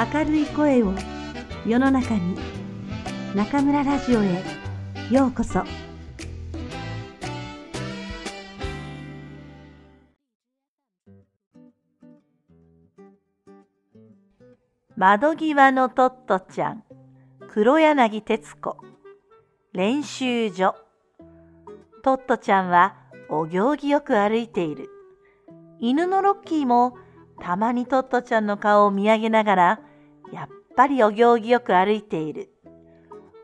明るい声を世の中に中村ラジオへようこそ。窓際のトットちゃん黒柳徹子。練習所。トットちゃんはお行儀よく歩いている。犬のロッキーもたまにトットちゃんの顔を見上げながらやっぱりお行儀よく歩いている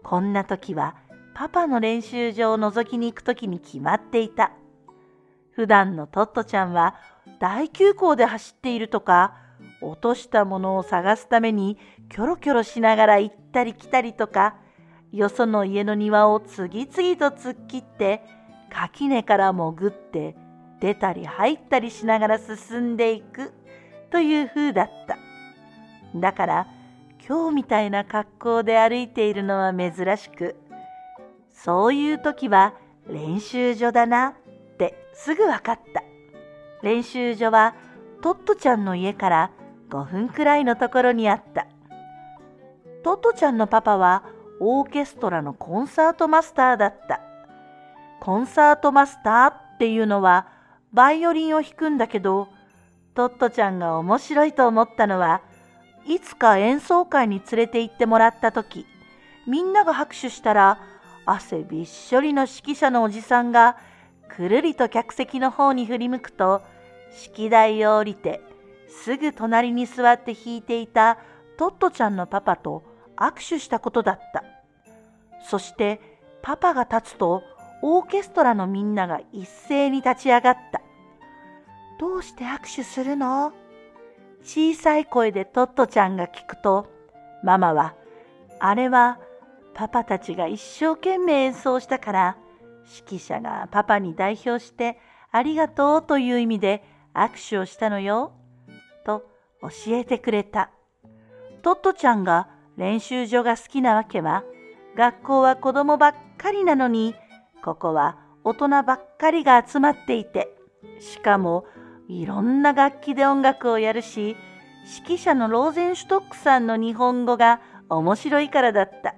こんな時はパパの練習場を覗きに行く時に決まっていた普段のトットちゃんは大急行で走っているとか落としたものを探すためにキョロキョロしながら行ったり来たりとかよその家の庭を次々と突っ切って垣根から潜って出たり入ったりしながら進んでいくという風だった。だから今日みたいな格好で歩いているのは珍しくそういう時は練習所だなってすぐ分かった。練習所はトットちゃんの家から5分くらいのところにあった。トットちゃんのパパはオーケストラのコンサートマスターだった。コンサートマスターっていうのはバイオリンを弾くんだけど、トットちゃんが面白いと思ったのは、いつか演奏会に連れて行ってもらった時、みんなが拍手したら、汗びっしょりの指揮者のおじさんが、くるりと客席の方に振り向くと、式台を降りて、すぐ隣に座って弾いていたトットちゃんのパパと握手したことだった。そしてパパが立つとオーケストラのみんなが一斉に立ち上がった。どうして握手するの？小さい声でトットちゃんが聞くと、ママは、あれはパパたちが一生懸命演奏したから、指揮者がパパに代表してありがとうという意味で握手をしたのよ、と教えてくれた。トットちゃんが練習所が好きなわけは、学校は子供ばっかりなのに、ここは大人ばっかりが集まっていて、しかもいろんな楽器で音楽をやるし、指揮者のローゼンシュトックさんの日本語が面白いからだった。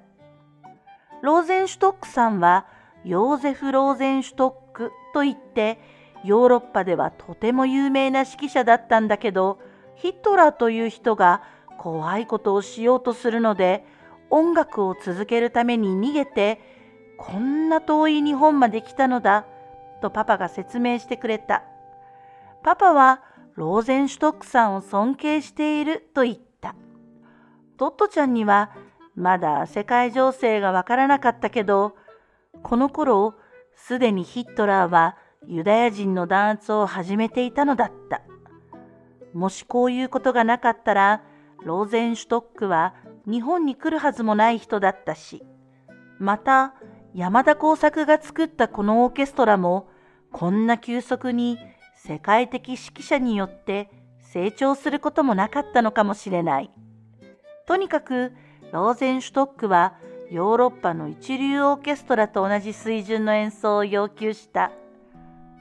ローゼンシュトックさんはヨーゼフ・ローゼンシュトックといってヨーロッパではとても有名な指揮者だったんだけどヒトラーという人が怖いことをしようとするので音楽を続けるために逃げてこんな遠い日本まで来たのだとパパが説明してくれた。パパはローゼンシュトックさんを尊敬していると言った。トットちゃんにはまだ世界情勢がわからなかったけど、この頃すでにヒットラーはユダヤ人の弾圧を始めていたのだった。もしこういうことがなかったら、ローゼンシュトックは日本に来るはずもない人だったし、また山田耕作が作ったこのオーケストラもこんな急速に世界的指揮者によって成長することもなかったのかもしれない。とにかくローゼンシュトックはヨーロッパの一流オーケストラと同じ水準の演奏を要求した。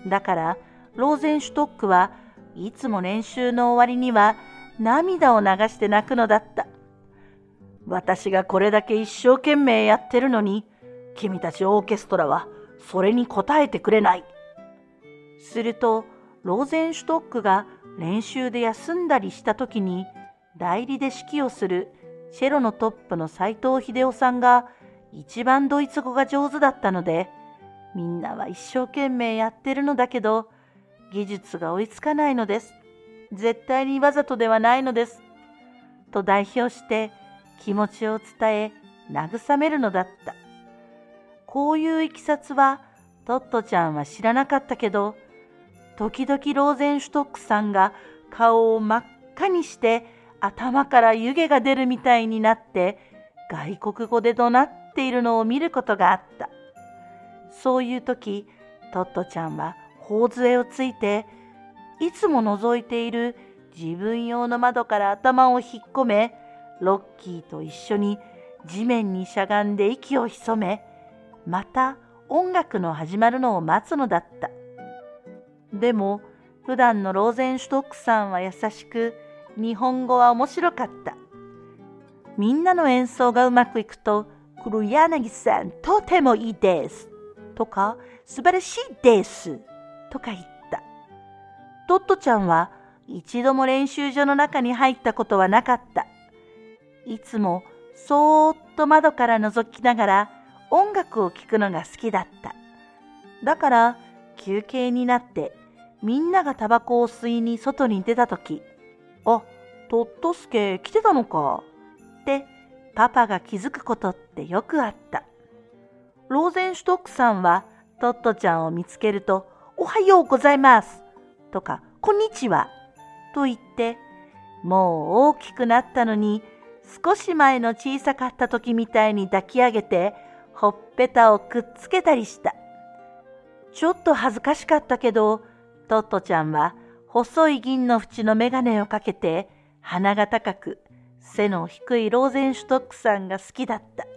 だからローゼンシュトックはいつも練習の終わりには涙を流して泣くのだった。私がこれだけ一生懸命やってるのに、君たちオーケストラはそれに応えてくれない。すると、ローゼンシュトックが練習で休んだりした時に、代理で指揮をするチェロのトップの斎藤秀夫さんが一番ドイツ語が上手だったので、みんなは一生懸命やってるのだけど、技術が追いつかないのです。絶対にわざとではないのです。と代表して気持ちを伝え慰めるのだった。こういういきさつはトットちゃんは知らなかったけど、時々ローゼンシュトックさんが顔を真っ赤にして頭から湯気が出るみたいになって外国語で怒鳴っているのを見ることがあった。そういう時、トットちゃんは頬杖をついて、いつも覗いている自分用の窓から頭を引っ込め、ロッキーと一緒に地面にしゃがんで息を潜め、また音楽の始まるのを待つのだった。でも、普段のローゼンシュトックさんは優しく、日本語は面白かった。みんなの演奏がうまくいくと、黒柳さんとてもいいです。とか、素晴らしいです。とか言った。トットちゃんは一度も練習所の中に入ったことはなかった。いつもそーっと窓から覗きながら音楽を聴くのが好きだった。だから休憩になってみんながタバコを吸いに外に出たとき、あ、トットスケ来てたのかってパパが気づくことってよくあった。ローゼンシュトックさんはトットちゃんを見つけると、おはようございますとか、こんにちはと言って、もう大きくなったのに、少し前の小さかった時みたいに抱き上げて、ほっぺたをくっつけたりした。ちょっと恥ずかしかったけど、トットちゃんは細い銀の縁の眼鏡をかけて、鼻が高く、背の低いローゼンシュトックさんが好きだった。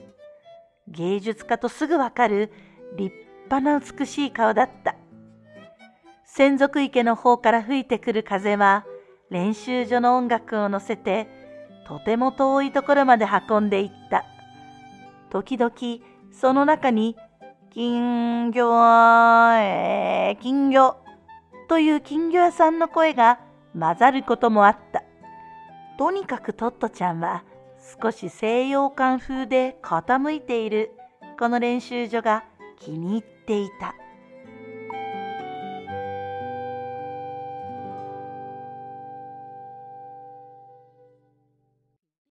芸術家とすぐわかる立派な美しい顔だった。専属池の方から吹いてくる風は練習所の音楽を乗せてとても遠いところまで運んでいった。時々その中に金魚、えー、金魚という金魚屋さんの声が混ざることもあった。とにかくトットちゃんは少し西洋館風で傾いているこの練習所が気に入っていた。